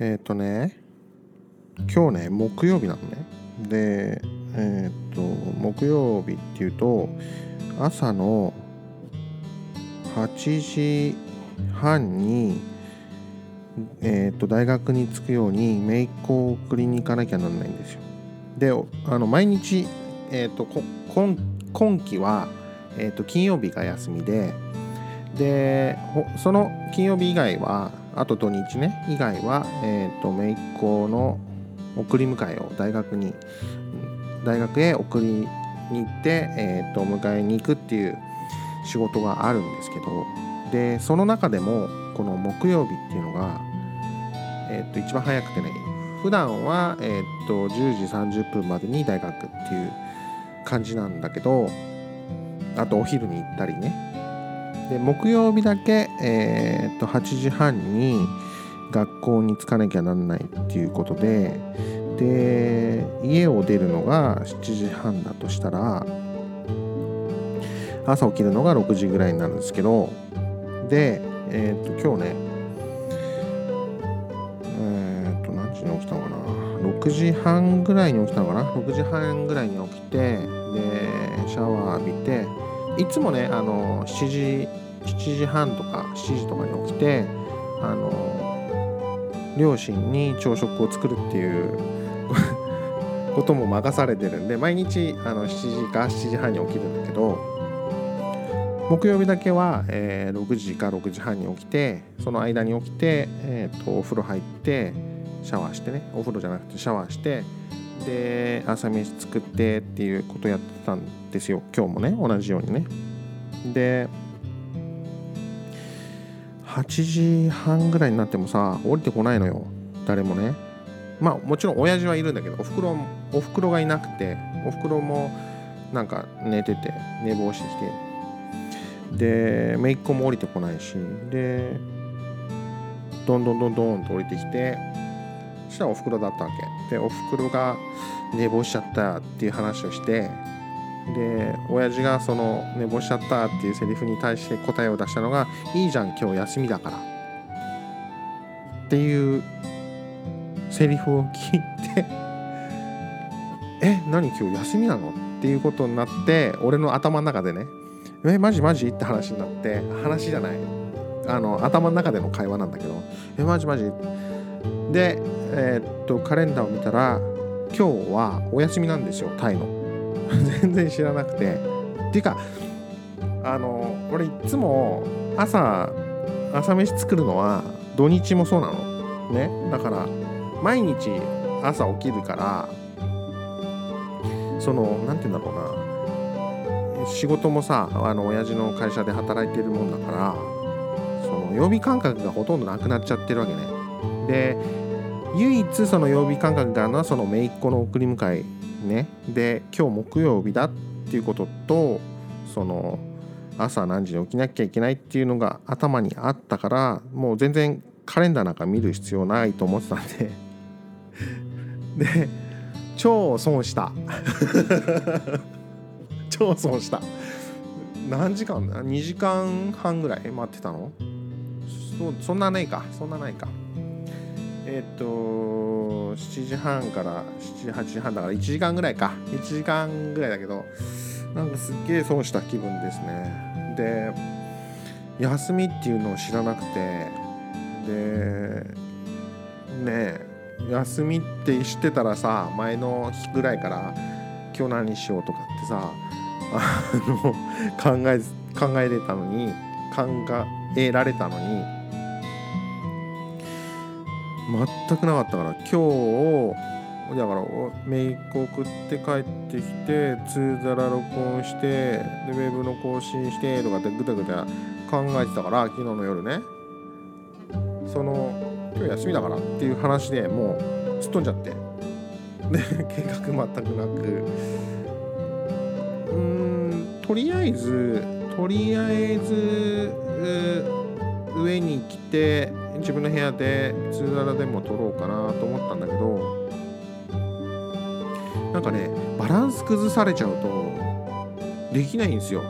えっ、ー、とね今日ね木曜日なのねでえっ、ー、と木曜日っていうと朝の8時半にえーと、大学に着くように姪っ子を送りに行かなきゃなんないんですよ。であの毎日、えーと、今今期は、えーと、金曜日が休みででその金曜日以外はあと土日ね以外は、えー、と姪っ子の送り迎えを大学に大学へ送りに行って、えー、と迎えに行くっていう仕事があるんですけどでその中でもこの木曜日っていうのが、えー、と一番早くてね普段は、えー、と10時30分までに大学っていう感じなんだけどあとお昼に行ったりね。で木曜日だけ、えー、と8時半に学校に着かなきゃなんないっていうことでで家を出るのが7時半だとしたら朝起きるのが6時ぐらいになるんですけどでえっ、と今日ねえっ、と何時に起きたのかな？6時半ぐらいに起きたのかな？6時半ぐらいに起きてでシャワー浴びていつもねあの7時7時半とか7時とかに起きてあの両親に朝食を作るっていう ことも任されてるんで毎日あの7時か7時半に起きるんだけど木曜日だけは、えー、6時か6時半に起きてその間に起きて、えーと、お風呂入ってシャワーしてねお風呂じゃなくてシャワーしてで朝飯作ってっていうことやってたんですよ。今日もね同じようにね。で8時半ぐらいになってもさ降りてこないのよ。誰もね。まあもちろん親父はいるんだけどおふくろおふくろがいなくておふくろもなんか寝てて寝坊してきて。で姪っ子も降りてこないし。でどんどんどんどんと降りてきてそしたらおふくろだったわけ。でおふくろが寝坊しちゃったっていう話をしてで親父がその寝坊しちゃったっていうセリフに対して答えを出したのが「いいじゃん今日休みだから」っていうセリフを聞いて「え何今日休みなの?」っていうことになって俺の頭の中でねえマジマジ？って話になって話じゃない。あの頭の中での会話なんだけどえマジマジ？でえー、っとカレンダーを見たら今日はお休みなんですよタイの。全然知らなくて。っていうかあの俺いつも朝朝飯作るのは土日もそうなの。ね。だから毎日朝起きるからその何て言うんだろうな。仕事もさあの親父の会社で働いてるもんだからその曜日感覚がほとんどなくなっちゃってるわけね。で唯一その曜日感覚があるのはその姪っ子の送り迎え。ね。で今日木曜日だっていうこととその朝何時に起きなきゃいけないっていうのが頭にあったからもう全然カレンダーなんか見る必要ないと思ってたんで。で超損した。超損した。何時間？だ2時間半ぐらい待ってたの？そそんなないか。そんなないか。えっ、と7時半から7 8時半だから1時間ぐらいか。1時間ぐらいだけどなんかすっげえ損した気分ですね。で休みっていうのを知らなくてでねえ休みって知ってたらさ前の日ぐらいから今日何しようとかってさあの考え考えれたのに考えられたのに全くなかったから今日だからメイク送って帰ってきて通ざら録音してでウェブの更新してとかってぐだぐだ考えてたから昨日の夜ね。その今日休みだからっていう話でもう突っ飛んじゃって。で 計画全くなく。うんとりあえずとりあえず上に来て自分の部屋でツーララでも撮ろうかなと思ったんだけどなんかねバランス崩されちゃうとできないんですよ。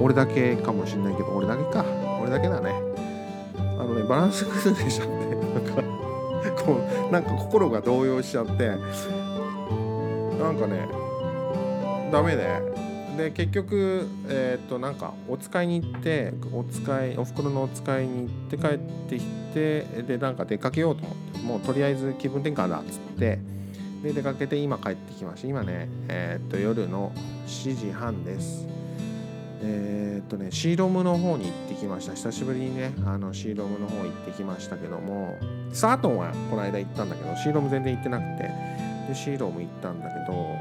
俺だけかもしんないけど俺だけか。俺だけだね。あのねバランス崩れちゃってなんかそうなんか心が動揺しちゃってなんかねダメでで結局えっ、となんかお使いに行ってお使いおふくろのお使いに行って帰ってきてでなんか出かけようと思ってもうとりあえず気分転換だっつってで出かけて今帰ってきました。今ねえっ、と夜の7時半です。えっとねシーロムの方に行ってきました。久しぶりにねあのシーロムの方行ってきましたけどもサートンはこの間行ったんだけどシーロム全然行ってなくてでシーロム行ったんだけど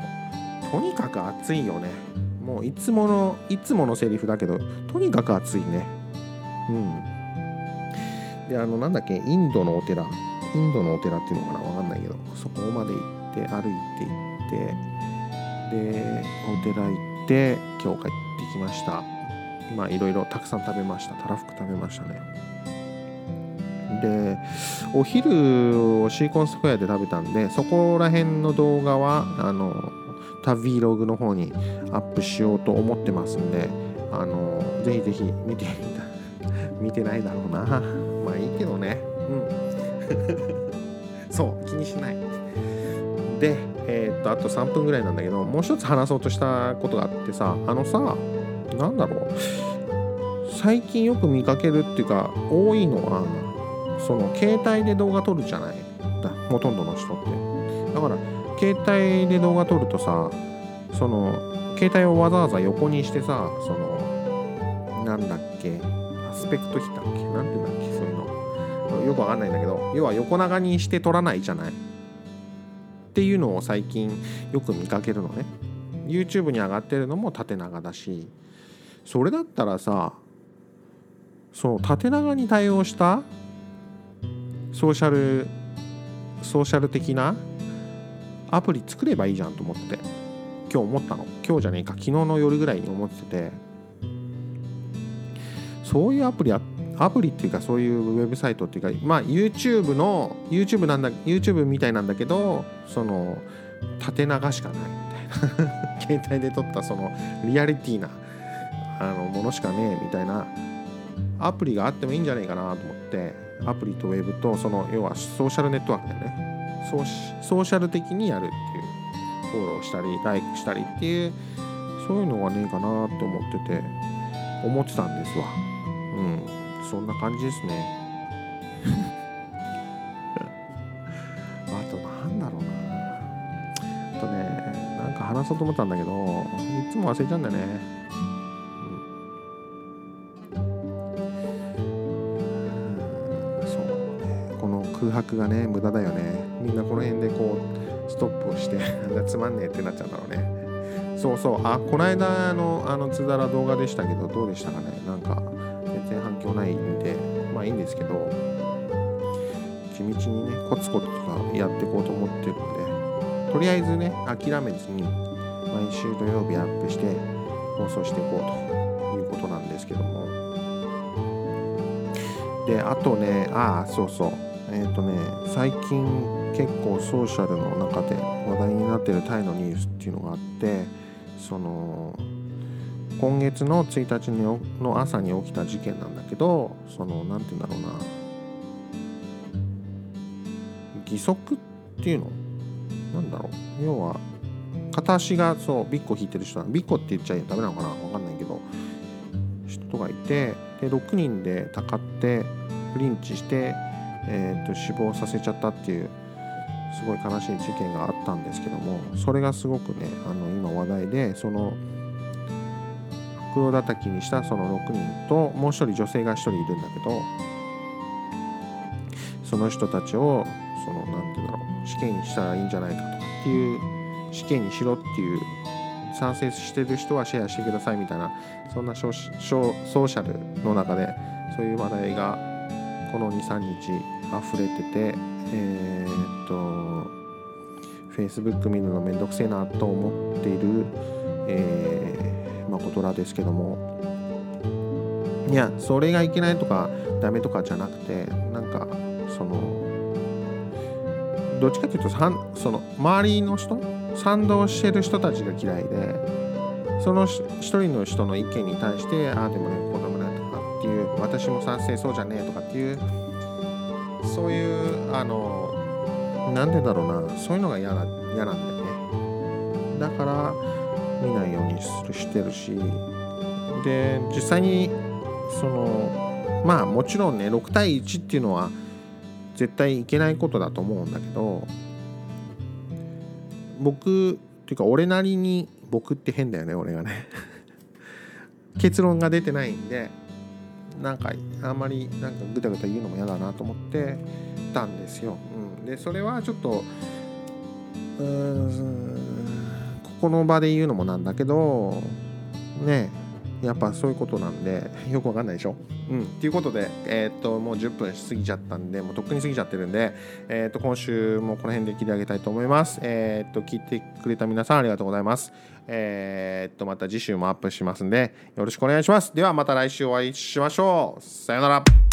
とにかく暑いよね。もういつものいつものセリフだけどとにかく暑いね。うん。であのなんだっけインドのお寺。インドのお寺っていうのかな？わかんないけどそこまで行って歩いて行ってでお寺行って今日帰ってきました。まあいろいろたくさん食べました。たらふく食べましたね。でお昼をシーコンスクエアで食べたんでそこら辺の動画はあの旅ログの方にアップしようと思ってますんであのぜひぜひ見て 見てないだろうな。まあいいけどね。うん。そう気にしない。でえー、っとあと3分ぐらいなんだけどもう一つ話そうとしたことがあってさあのさなんだろう。最近よく見かけるっていうか多いのはその携帯で動画撮るじゃない。だほとんどの人って。だから携帯で動画撮るとさその携帯をわざわざ横にしてさそのなんだっけアスペクト比だっけなんて言うんだっけそういうの。よくわかんないんだけど要は横長にして撮らないじゃない。っていうのを最近よく見かけるのね。YouTube に上がってるのも縦長だしそれだったらさその縦長に対応したソーシャルソーシャル的なアプリ作ればいいじゃんと思って今日思ったの。今日じゃねえか。昨日の夜ぐらいに思ってて。そういうアプリアプリっていうかそういうウェブサイトっていうかまあ YouTube の YouTube なんだ YouTube みたいなんだけどその縦長しかない。みたいな携帯で撮ったそのリアリティなあのものしかねえみたいなアプリがあってもいいんじゃないかなと思ってアプリとウェブとその要はソーシャルネットワークだよね。ソーシャル的にやるっていうフォローしたりライクしたりっていうそういうのがねえかなって思ってて思ってたんですわ。うん。そんな感じですね。あとなんだろうな。あとねなんか話そうと思ったんだけどいつも忘れちゃうんだよね。空白がね無駄だよね。みんなこの辺でこうストップをしてつまんねえってなっちゃうんだろうね。そうそう。あこの間のあのつだら動画でしたけどどうでしたかね？なんか全然反響ないんでまあいいんですけど地道にねコツコツとかやっていこうと思ってるんでとりあえずね諦めずに毎週土曜日アップして放送していこうということなんですけども。であとねああそうそう。えっ、ー、とね最近結構ソーシャルの中で話題になってるタイのニュースっていうのがあってその今月の1日の朝に起きた事件なんだけどその何て言うんだろうな。義足っていうの？なんだろう？要は片足がそうビッコ引いてる人ビッコって言っちゃダメなのかな？分かんないけど人がいてで6人でたかってリンチしてえーと、死亡させちゃったっていうすごい悲しい事件があったんですけどもそれがすごくねあの今話題でその袋叩きにしたその6人ともう一人女性が1人いるんだけどその人たちをその何て言うんだろう死刑にしたらいいんじゃないかとかっていう死刑にしろっていう賛成してる人はシェアしてくださいみたいなそんなソーシャルの中でそういう話題がこの23日溢れててえー、っと Facebook 見るのめんどくせえなと思っている、えー、誠らですけども。いやそれがいけないとかダメとかじゃなくてなんかそのどっちかというとその周りの人賛同してる人たちが嫌いでその一人の人の意見に対してああでもねこうでもないとかっていう私も賛成そうじゃねえとかっていうそういうあのなんでだろうなそういうのが嫌な嫌なんだよね。だから見ないようにするしてるし。で実際にそのまあもちろんね6対1っていうのは絶対いけないことだと思うんだけど僕っていうか俺なりに僕って変だよね俺がね。結論が出てないんでなんかあんまりなんかぐたぐた言うのも嫌だなと思ってたんですよ。うん、でそれはちょっとうーんここの場で言うのもなんだけどねえやっぱそういうことなんで よくわかんないでしょ？うん。っていうことでえーっともう10分過ぎちゃったんでもうとっくに過ぎちゃってるんでえーっと今週もこの辺で切り上げたいと思います。えーっと聞いてくれた皆さんありがとうございます。えっとまた次週もアップしますんでよろしくお願いします。ではまた来週お会いしましょう。さようなら。